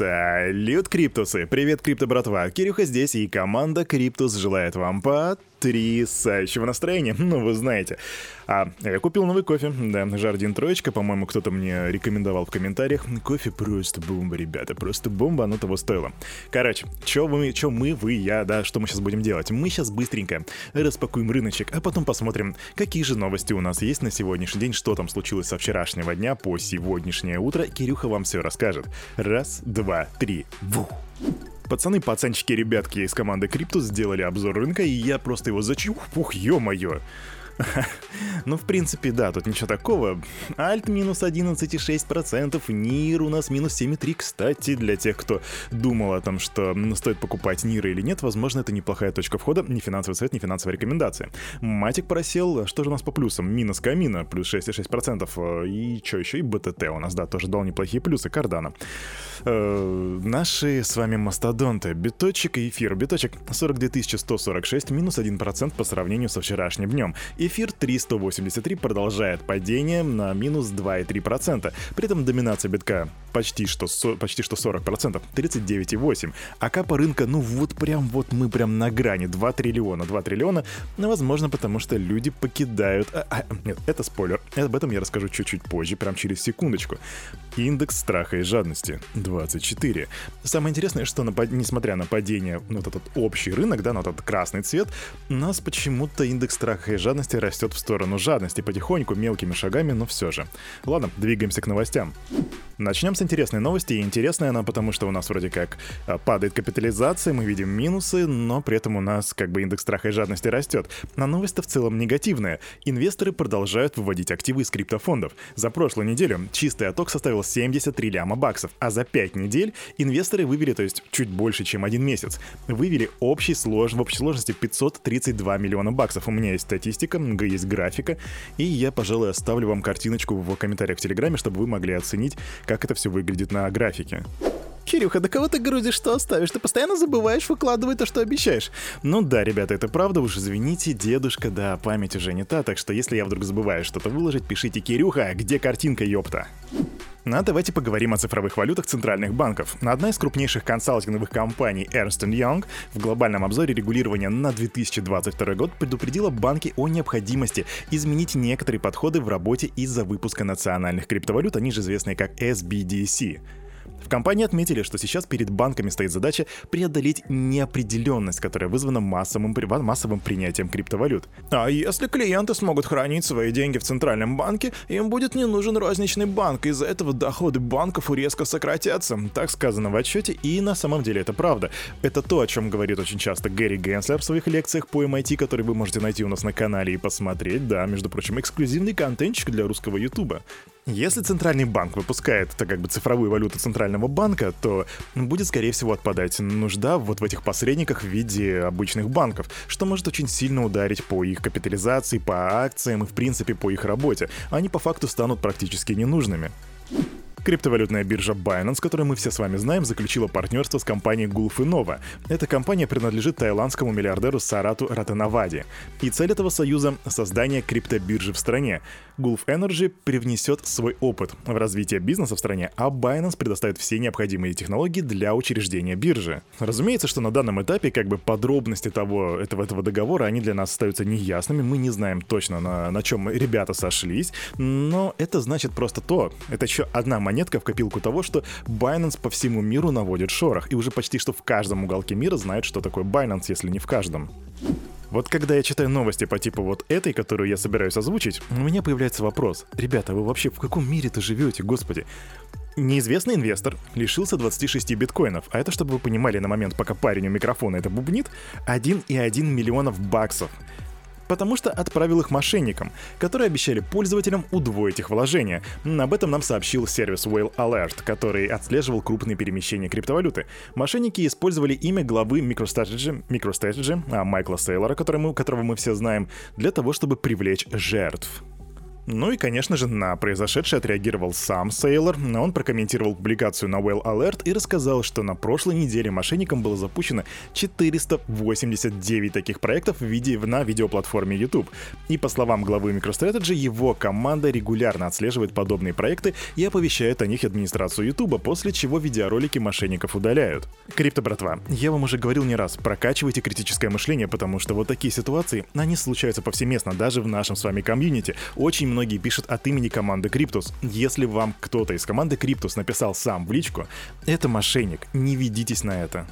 Салют, Криптусы! Привет, Крипто братва! Кирюха здесь, и команда Криптус желает вам потрясающего настроения. Ну, вы знаете. А я купил новый кофе, да, Jardin Троечка, по-моему, кто-то мне рекомендовал в комментариях. Кофе просто бомба, ребята, просто бомба, оно того стоило. Короче, чё вы, чё мы, вы, я, да, что мы сейчас будем делать? Мы сейчас быстренько распакуем рыночек, а потом посмотрим, какие же новости у нас есть на сегодняшний день, что там случилось со вчерашнего дня по сегодняшнее утро. Кирюха вам все расскажет. Раз, два, три, вух. Пацаны, пацанчики, ребятки из команды Криптус сделали обзор рынка, и я просто его зачух, пух, ё-моё. Ну, в принципе, да, тут ничего такого. Альт минус 11,6%, NEAR у нас минус 7,3%. Кстати, для тех, кто думал о том, что стоит покупать NEAR или нет, возможно, это неплохая точка входа, не финансовый совет, не финансовая рекомендация. Матик просел, что же у нас по плюсам? Минус Камина, плюс 6,6%. И что еще? И BTT у нас, да, тоже дал неплохие плюсы, Кардана. Э, наши с вами мастодонты. Биточек и эфир. Биточек 42 146, минус 1% по сравнению со вчерашним днем. Эфир 383 продолжает падение на минус 2,3%. При этом доминация битка почти что, почти что 40%, 39,8%. А капа рынка, ну вот прям вот мы прям на грани, 2 триллиона. 2 триллиона, ну, возможно, потому что люди покидают... А, а, нет, это спойлер. Об этом я расскажу чуть-чуть позже, прям через секундочку. Индекс страха и жадности 24. Самое интересное, что на, несмотря на падение, ну, вот этот общий рынок, да, на вот этот красный цвет, у нас почему-то индекс страха и жадности растет в сторону жадности потихоньку, мелкими шагами, но все же. Ладно, двигаемся к новостям. Начнем с интересной новости, и интересная она потому, что у нас вроде как а, падает капитализация, мы видим минусы, но при этом у нас как бы индекс страха и жадности растет. Но новость-то в целом негативная. Инвесторы продолжают выводить активы из криптофондов. За прошлую неделю чистый отток составил 73 ляма баксов, а за 5 недель инвесторы вывели, то есть чуть больше, чем один месяц, вывели общий слож, в общей сложности 532 миллиона баксов. У меня есть статистика, есть графика, и я, пожалуй, оставлю вам картиночку в комментариях в Телеграме, чтобы вы могли оценить, как это все выглядит на графике. Кирюха, да кого ты грузишь, что оставишь? Ты постоянно забываешь выкладывать то, что обещаешь. Ну да, ребята, это правда, уж извините, дедушка, да, память уже не та, так что если я вдруг забываю что-то выложить, пишите Кирюха, где картинка, ёпта? А давайте поговорим о цифровых валютах центральных банков. Одна из крупнейших консалтинговых компаний Ernst Young в глобальном обзоре регулирования на 2022 год предупредила банки о необходимости изменить некоторые подходы в работе из-за выпуска национальных криптовалют, они же известные как SBDC. В компании отметили, что сейчас перед банками стоит задача преодолеть неопределенность, которая вызвана массовым, массовым принятием криптовалют. А если клиенты смогут хранить свои деньги в центральном банке, им будет не нужен розничный банк, из-за этого доходы банков резко сократятся. Так сказано в отчете, и на самом деле это правда. Это то, о чем говорит очень часто Гэри Генслер в своих лекциях по MIT, которые вы можете найти у нас на канале и посмотреть. Да, между прочим, эксклюзивный контентчик для русского ютуба. Если центральный банк выпускает, так как бы цифровую валюту центрального банка, то будет, скорее всего, отпадать нужда вот в этих посредниках в виде обычных банков, что может очень сильно ударить по их капитализации, по акциям и, в принципе, по их работе. Они по факту станут практически ненужными. Криптовалютная биржа Binance, которую мы все с вами знаем, заключила партнерство с компанией Gulf Innova. Эта компания принадлежит таиландскому миллиардеру Сарату Ратанавади. И цель этого союза — создание криптобиржи в стране. Gulf Energy привнесет свой опыт в развитие бизнеса в стране, а Binance предоставит все необходимые технологии для учреждения биржи. Разумеется, что на данном этапе как бы подробности того этого, этого договора, они для нас остаются неясными, мы не знаем точно, на, на чем ребята сошлись, но это значит просто то, это еще одна монетка в копилку того, что Binance по всему миру наводит шорох, и уже почти что в каждом уголке мира знают, что такое Binance, если не в каждом. Вот когда я читаю новости по типу вот этой, которую я собираюсь озвучить, у меня появляется вопрос. Ребята, вы вообще в каком мире-то живете, господи? Неизвестный инвестор лишился 26 биткоинов, а это, чтобы вы понимали, на момент, пока парень у микрофона это бубнит, 1,1 миллионов баксов потому что отправил их мошенникам, которые обещали пользователям удвоить их вложения. Об этом нам сообщил сервис Whale Alert, который отслеживал крупные перемещения криптовалюты. Мошенники использовали имя главы MicroStrategy, MicroStrategy а Майкла Сейлора, которого мы, все знаем, для того, чтобы привлечь жертв. Ну и, конечно же, на произошедшее отреагировал сам Сейлор. Он прокомментировал публикацию на Well Alert и рассказал, что на прошлой неделе мошенникам было запущено 489 таких проектов в виде на видеоплатформе YouTube. И по словам главы MicroStrategy, его команда регулярно отслеживает подобные проекты и оповещает о них администрацию YouTube, после чего видеоролики мошенников удаляют. Крипто, братва, я вам уже говорил не раз, прокачивайте критическое мышление, потому что вот такие ситуации, они случаются повсеместно, даже в нашем с вами комьюнити. Очень многие пишут от имени команды Криптус. Если вам кто-то из команды Криптус написал сам в личку, это мошенник, не ведитесь на это.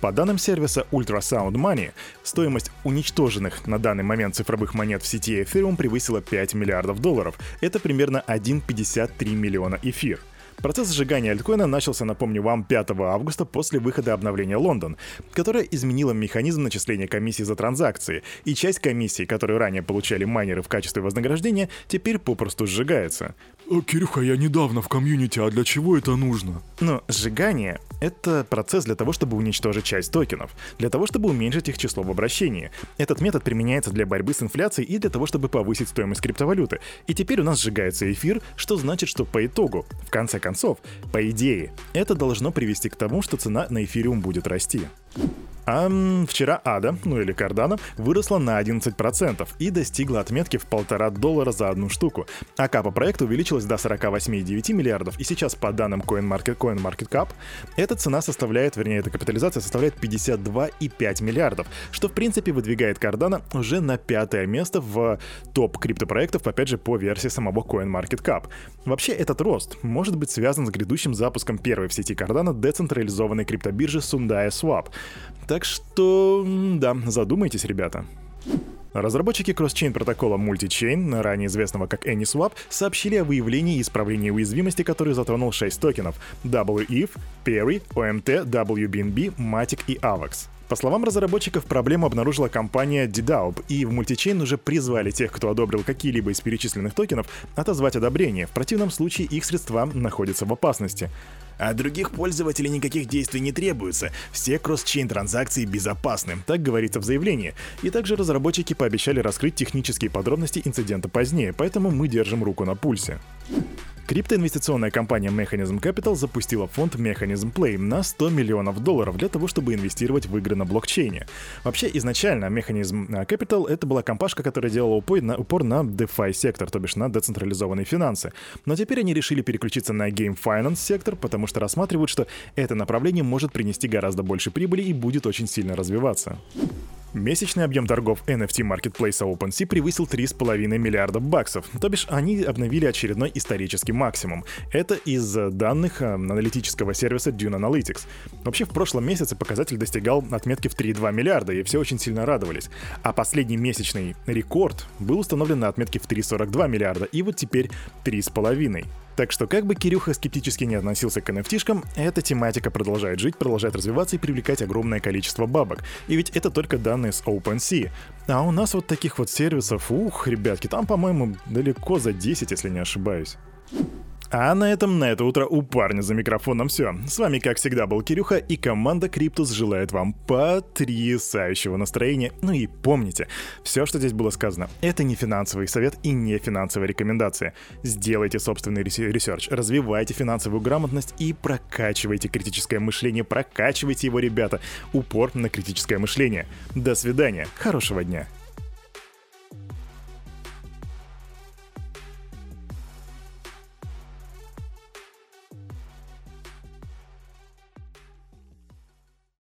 По данным сервиса Ultrasound Money, стоимость уничтоженных на данный момент цифровых монет в сети Ethereum превысила 5 миллиардов долларов. Это примерно 1,53 миллиона эфир. Процесс сжигания альткоина начался, напомню вам, 5 августа после выхода обновления Лондон, которое изменило механизм начисления комиссии за транзакции, и часть комиссии, которую ранее получали майнеры в качестве вознаграждения, теперь попросту сжигается. О, Кирюха, я недавно в комьюнити, а для чего это нужно? Но сжигание — это процесс для того, чтобы уничтожить часть токенов, для того, чтобы уменьшить их число в обращении. Этот метод применяется для борьбы с инфляцией и для того, чтобы повысить стоимость криптовалюты. И теперь у нас сжигается эфир, что значит, что по итогу, в конце концов, по идее, это должно привести к тому, что цена на эфириум будет расти. А вчера ADA, ну или Cardano, выросла на 11% и достигла отметки в полтора доллара за одну штуку. А капа проекта увеличилась до 48,9 миллиардов, и сейчас по данным CoinMarket, CoinMarketCap, эта цена составляет, вернее, эта капитализация составляет 52,5 миллиардов, что в принципе выдвигает Cardano уже на пятое место в топ криптопроектов, опять же, по версии самого CoinMarketCap. Вообще, этот рост может быть связан с грядущим запуском первой в сети Cardano децентрализованной криптобиржи Sundaya Swap. Так что, да, задумайтесь, ребята. Разработчики кросс-чейн протокола Multichain, ранее известного как AnySwap, сообщили о выявлении и исправлении уязвимости, который затронул 6 токенов WETH, Perry, OMT, WBNB, Matic и AVAX. По словам разработчиков, проблему обнаружила компания DDAUB, и в мультичейн уже призвали тех, кто одобрил какие-либо из перечисленных токенов, отозвать одобрение. В противном случае их средства находятся в опасности. От других пользователей никаких действий не требуется. Все кросс-чейн транзакции безопасны, так говорится в заявлении. И также разработчики пообещали раскрыть технические подробности инцидента позднее, поэтому мы держим руку на пульсе. Криптоинвестиционная компания Mechanism Capital запустила фонд Mechanism Play на 100 миллионов долларов для того, чтобы инвестировать в игры на блокчейне. Вообще, изначально Mechanism Capital — это была компашка, которая делала упор на, упор на DeFi сектор, то бишь на децентрализованные финансы. Но теперь они решили переключиться на Game Finance сектор, потому что рассматривают, что это направление может принести гораздо больше прибыли и будет очень сильно развиваться. Месячный объем торгов NFT маркетплейса OpenSea превысил 3,5 миллиарда баксов, то бишь они обновили очередной исторический максимум. Это из данных э, аналитического сервиса Dune Analytics. Вообще в прошлом месяце показатель достигал отметки в 3,2 миллиарда, и все очень сильно радовались. А последний месячный рекорд был установлен на отметке в 3,42 миллиарда, и вот теперь 3,5. Так что как бы Кирюха скептически не относился к nft эта тематика продолжает жить, продолжает развиваться и привлекать огромное количество бабок. И ведь это только данные с OpenSea. А у нас вот таких вот сервисов, ух, ребятки, там, по-моему, далеко за 10, если не ошибаюсь. А на этом на это утро у парня за микрофоном все. С вами, как всегда, был Кирюха, и команда Криптус желает вам потрясающего настроения. Ну и помните, все, что здесь было сказано, это не финансовый совет и не финансовая рекомендация. Сделайте собственный research, развивайте финансовую грамотность и прокачивайте критическое мышление, прокачивайте его, ребята. Упор на критическое мышление. До свидания, хорошего дня.